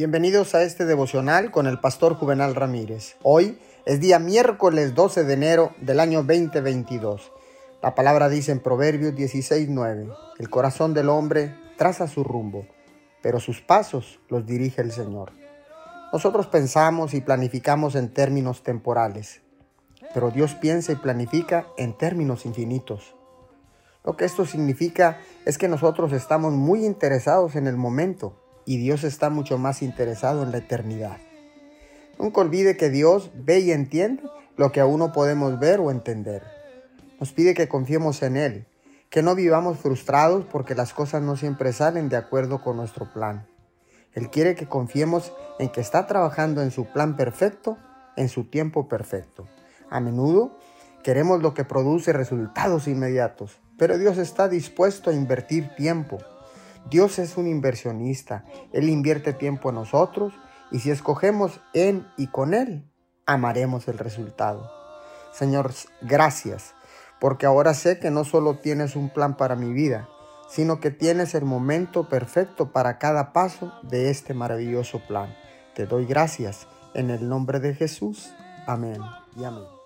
Bienvenidos a este devocional con el pastor Juvenal Ramírez. Hoy es día miércoles 12 de enero del año 2022. La palabra dice en Proverbios 16:9, el corazón del hombre traza su rumbo, pero sus pasos los dirige el Señor. Nosotros pensamos y planificamos en términos temporales, pero Dios piensa y planifica en términos infinitos. Lo que esto significa es que nosotros estamos muy interesados en el momento y Dios está mucho más interesado en la eternidad. Nunca olvide que Dios ve y entiende lo que aún no podemos ver o entender. Nos pide que confiemos en Él, que no vivamos frustrados porque las cosas no siempre salen de acuerdo con nuestro plan. Él quiere que confiemos en que está trabajando en su plan perfecto, en su tiempo perfecto. A menudo queremos lo que produce resultados inmediatos, pero Dios está dispuesto a invertir tiempo, Dios es un inversionista. Él invierte tiempo en nosotros y si escogemos en y con Él, amaremos el resultado. Señor, gracias, porque ahora sé que no solo tienes un plan para mi vida, sino que tienes el momento perfecto para cada paso de este maravilloso plan. Te doy gracias en el nombre de Jesús. Amén y amén.